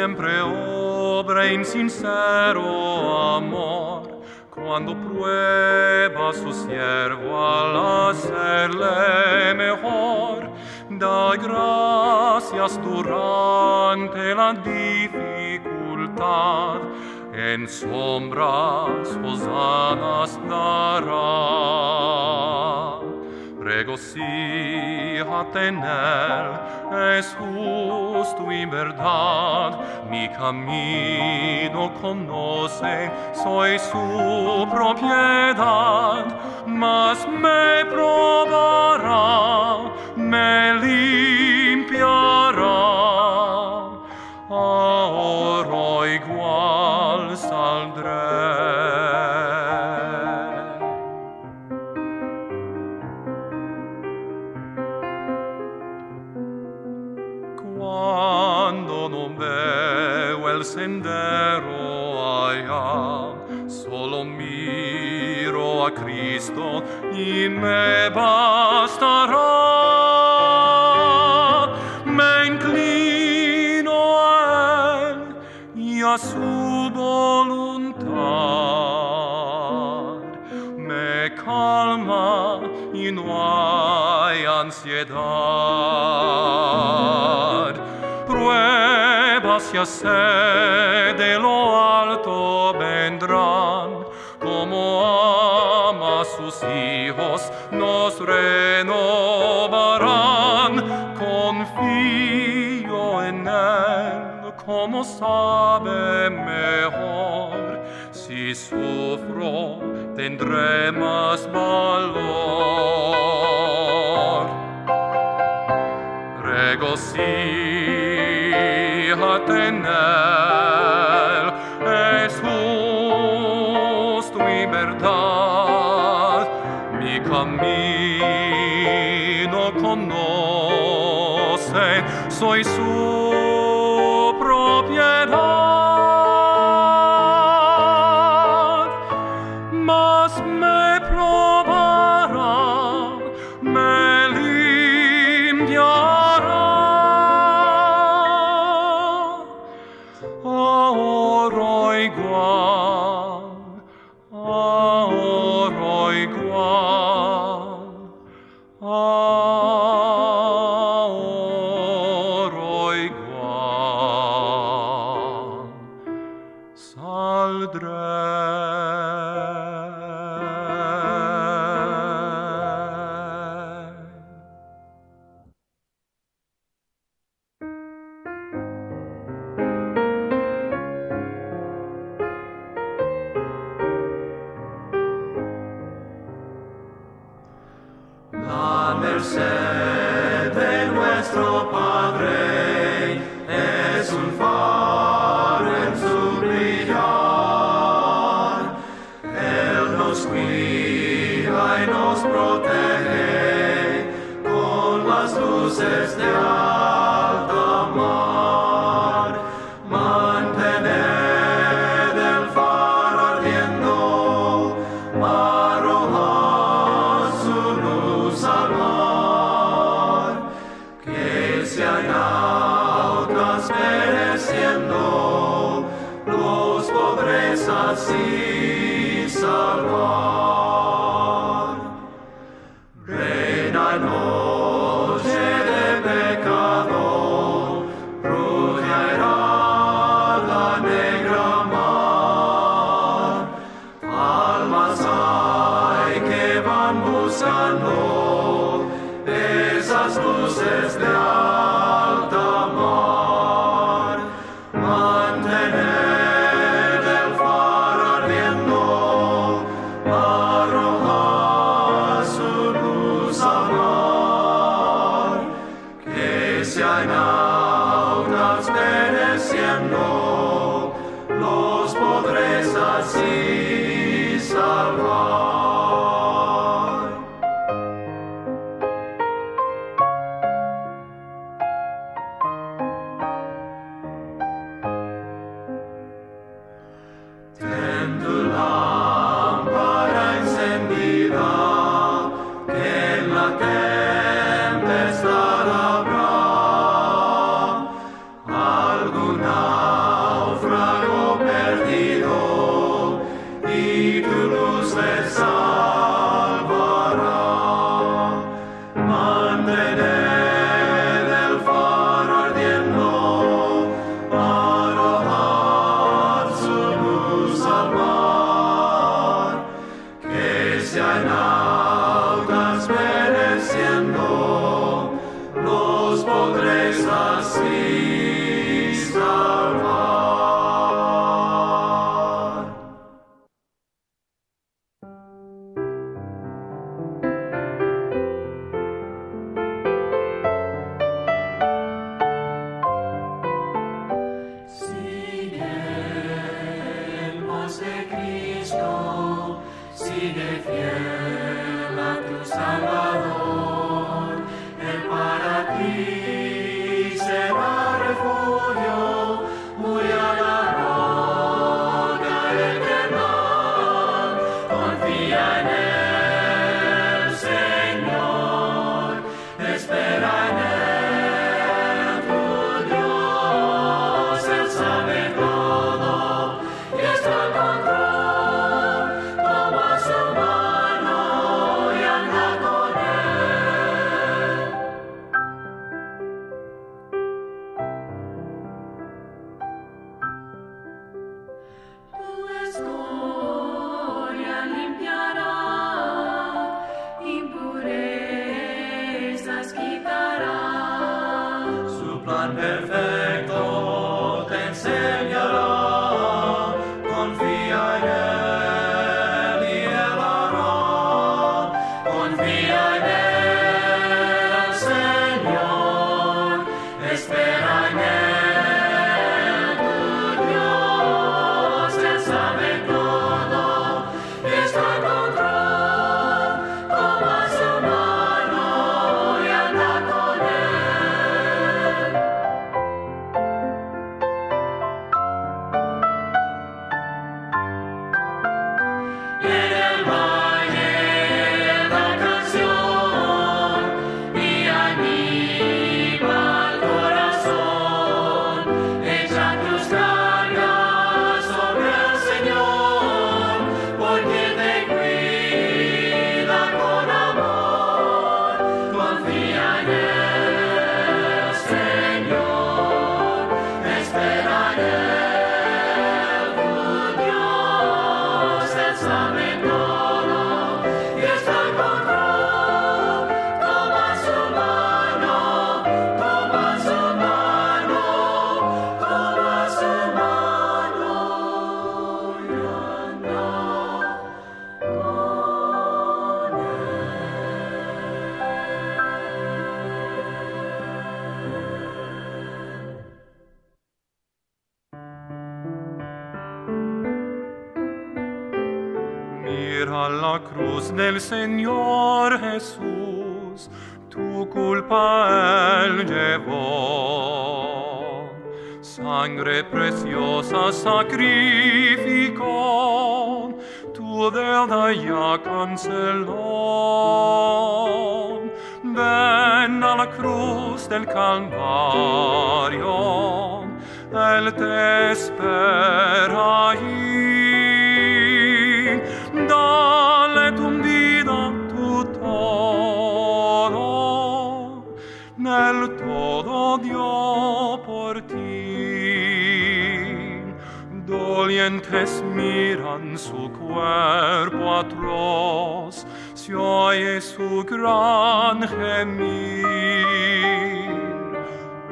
siempre obra en sincero amor cuando prueba su siervo al hacerle mejor. Da gracias durante la dificultad, en sombras hosanas dará. Regocíjate en él, es justo y verdad. Mi camino conoce, soy su propiedad. Mas me probará, meu el sendero aia solo miro a Cristo in me bastarà. Sed de lo alto vendrán, como ama a sus hijos, nos renovarán. Confío en Él, como sabe mejor. Si sufro, tendré más valor. Regocíjate verdad. Mi camino conoce, soy su La merced ー。Señor Jesús, tu culpa él llevó. Sangre preciosa sacrificó, tu deuda ya canceló. Ven a la cruz del Calvario, Él te espera allí. Todo dio por ti. Dolientes miran su cuerpo atroz, se oye su gran gemir.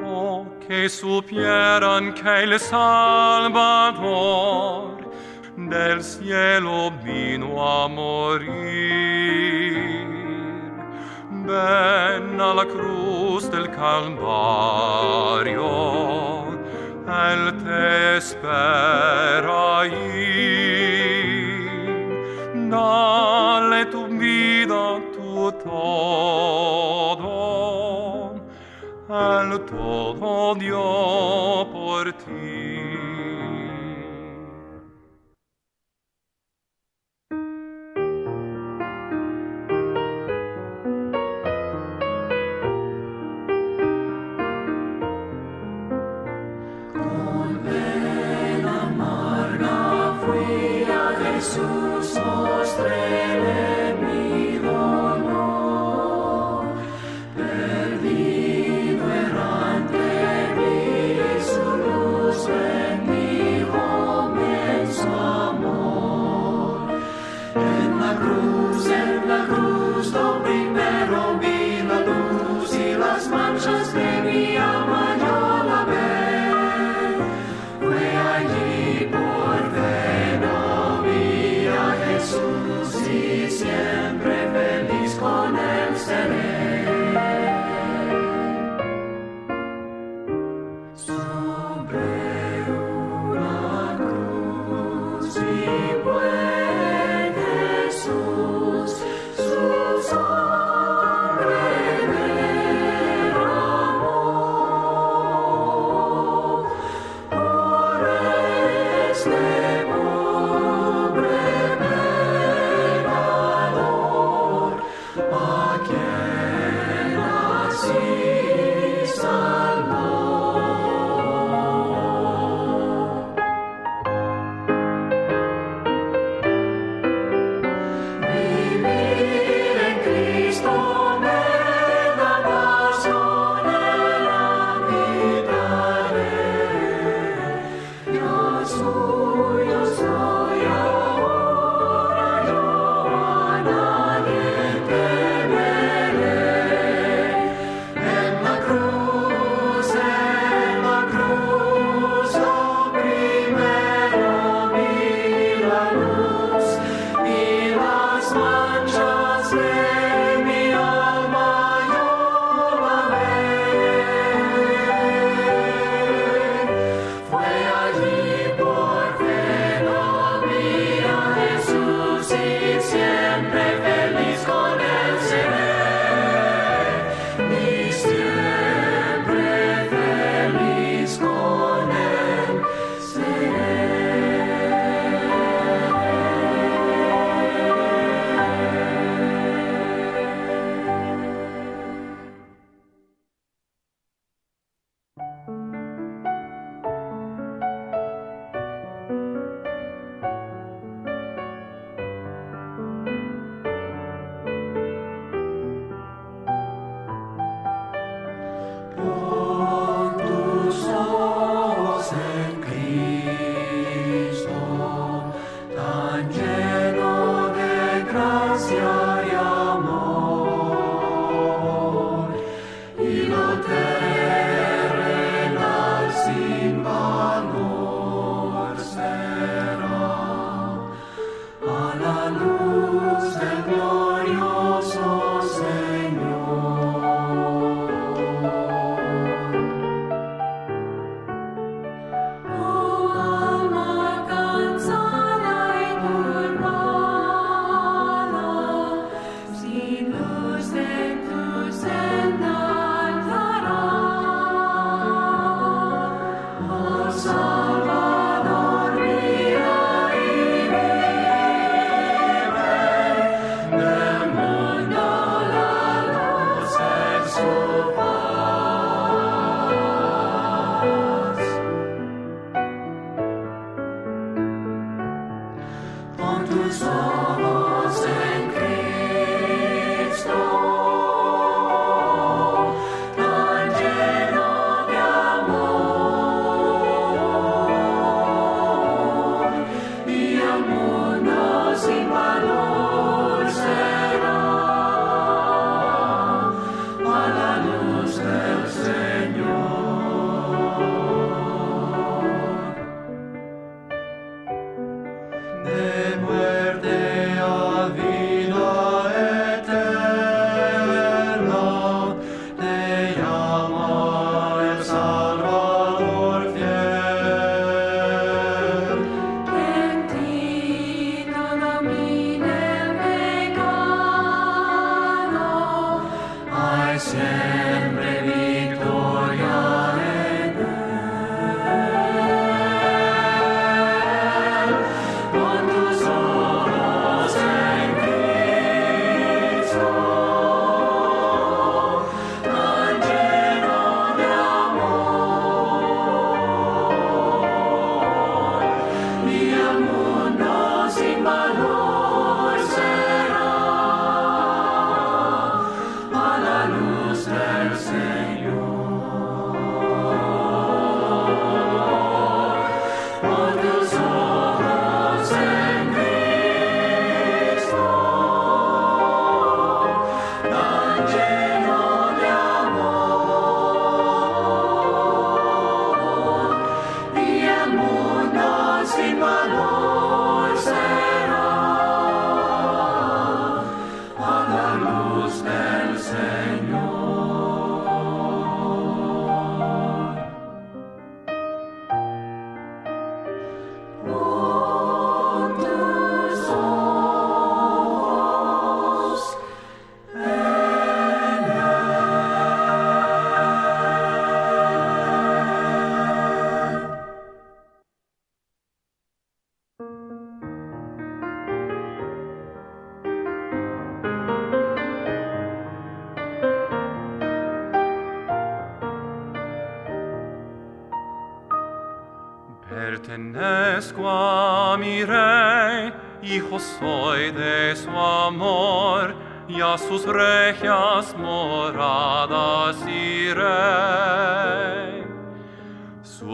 Oh, que supieran que el Salvador del cielo vino a morir. Ven a la cruz del Calvario, Él te espera allí. Dale tu vida, tu todo, Él todo dio por ti.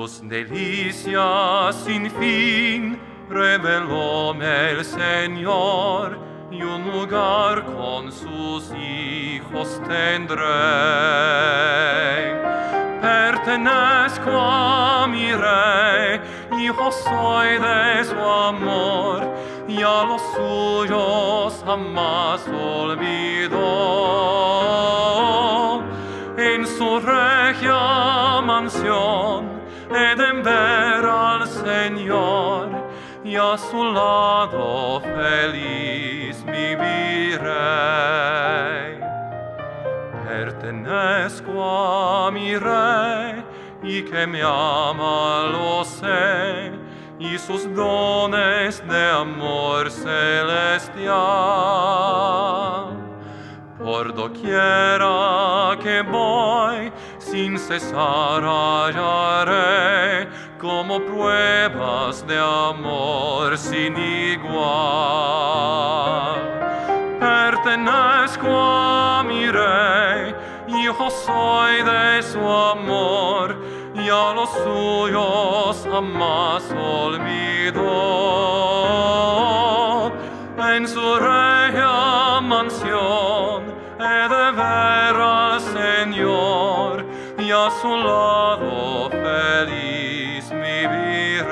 Sus delicias sin fin revelóme el Señor, y un lugar con sus hijos tendré. Pertenezco a mi rey, hijo soy de su amor, y a los suyos jamás olvidó. En su regia mansión he de ver al Señor, y a su lado feliz viviré. Pertenezco a mi rey, y que me ama lo sé, y sus dones de amor celestial. Por doquiera que voy, sin cesar hallaré como pruebas de amor sin igual. Pertenezco a mi rey, hijo soy de su amor, y a los suyos jamás olvidó. En su regia mansión he de ver su lado feliz viviré.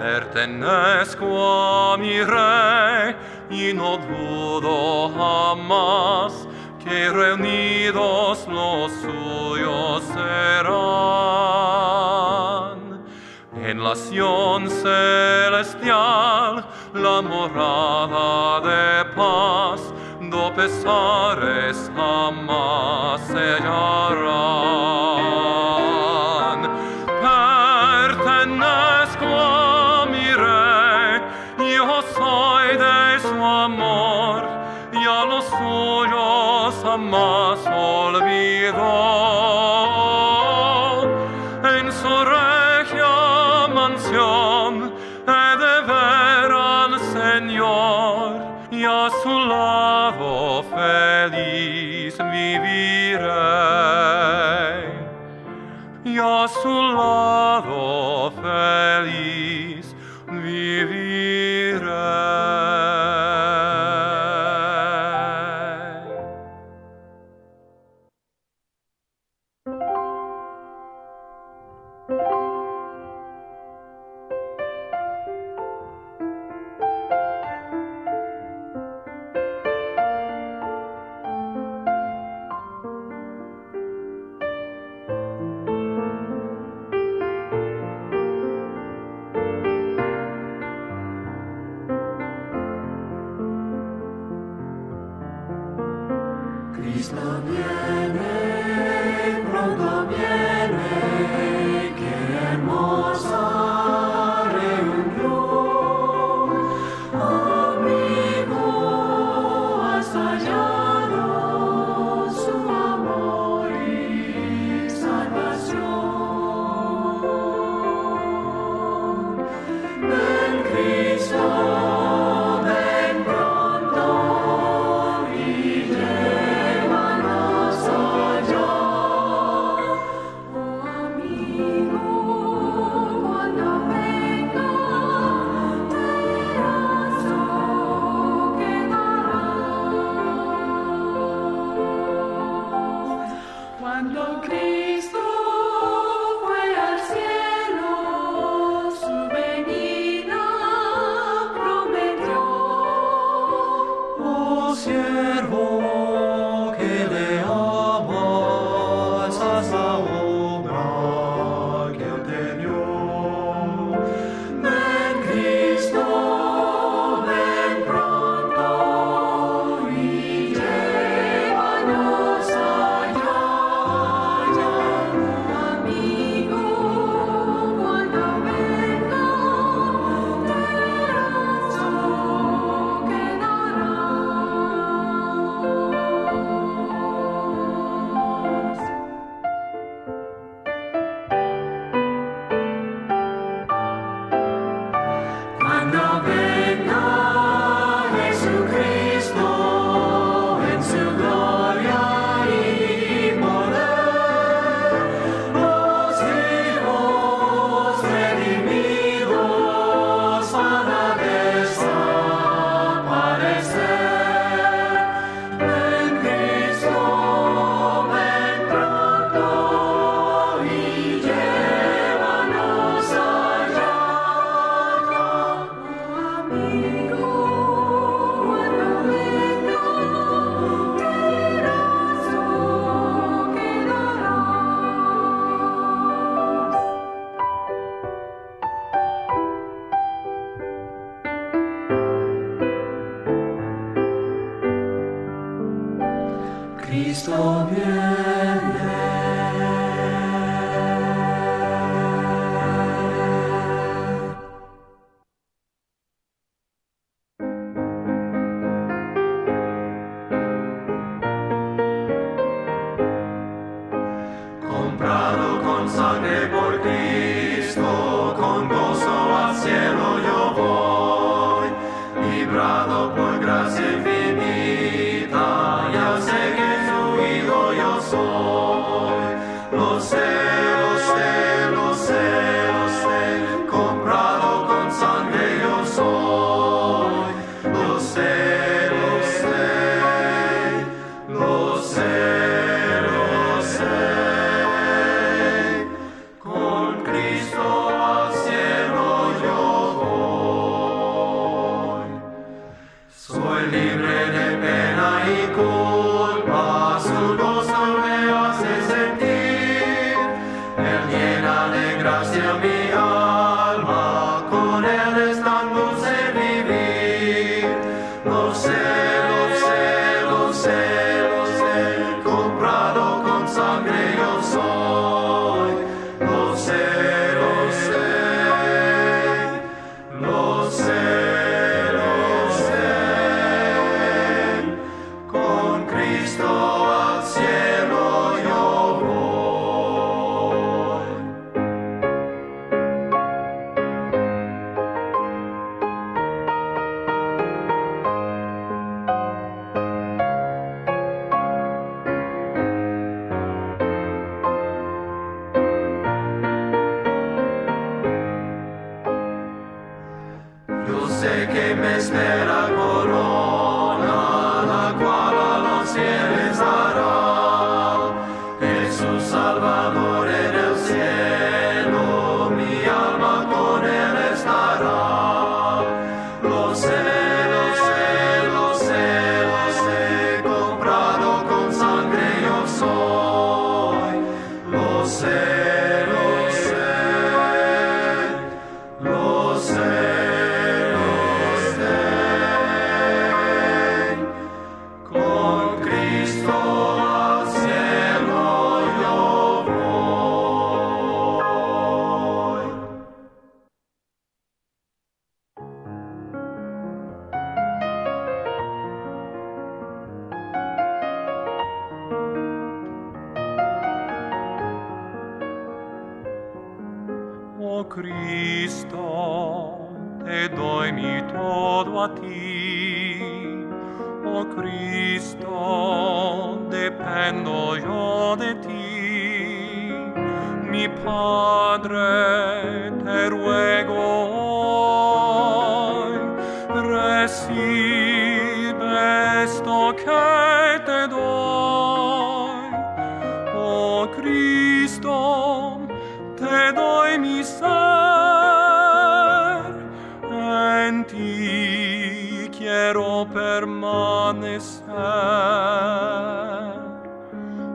Pertenezco a mi rey, y no dudo jamás que reunidos los suyos serán. En la Sion celestial, la morada de paz, do pesares jamás Y Tobie. Cristo che te doi, o Cristo, te doi mi ser, en ti quiero permanecer.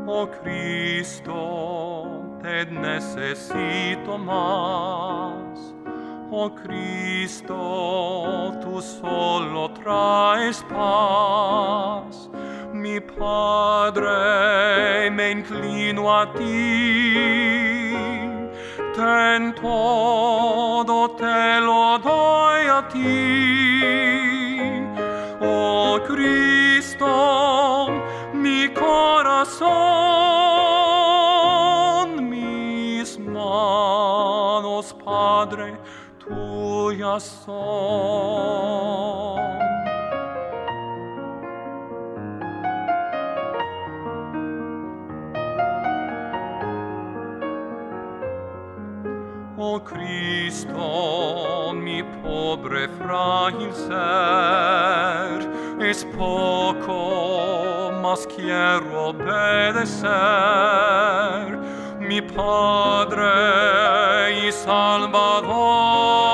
O Cristo, te necesito más, o Cristo, tu solo trais pas. Mi padre me inclino a ti. Ten todo te lo doi a ti. O Cristo mi corazón, mis manos padre tuyas son. O Cristo, mi pobre frágil ser, es poco, mas quiero obedecer, mi Padre y Salvador.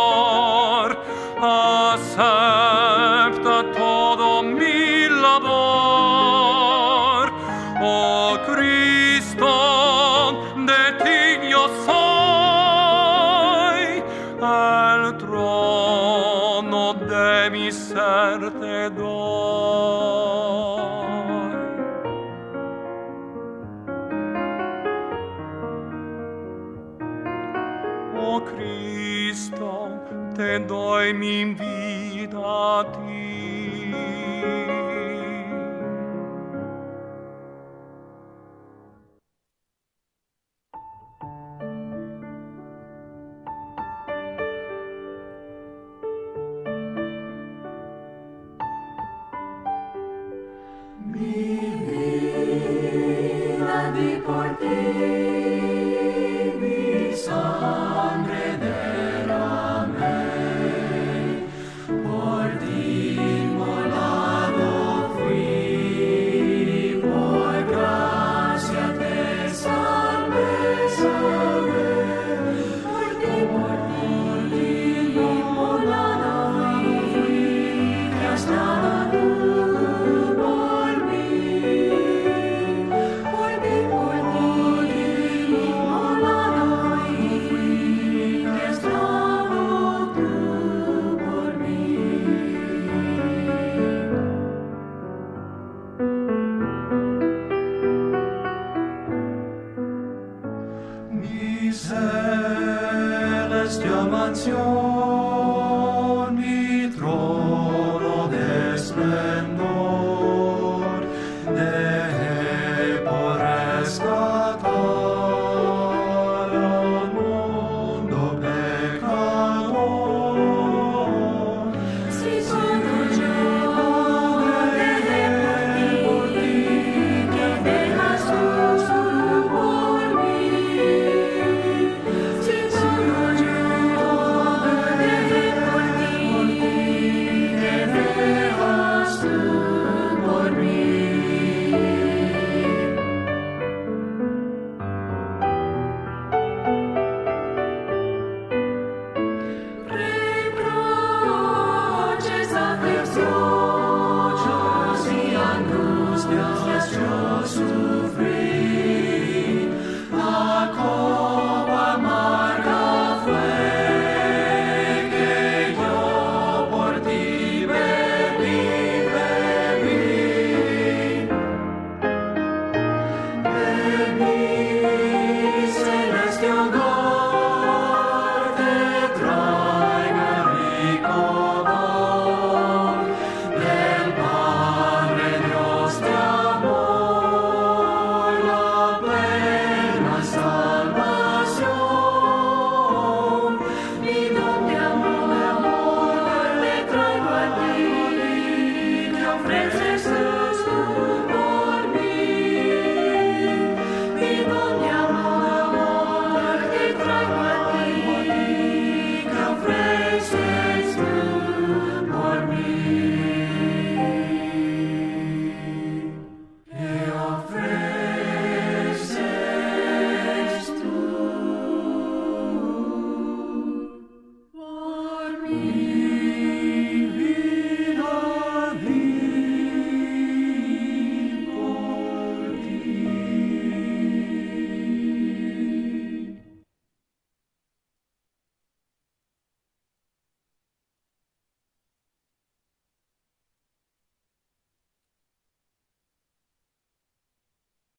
Vida di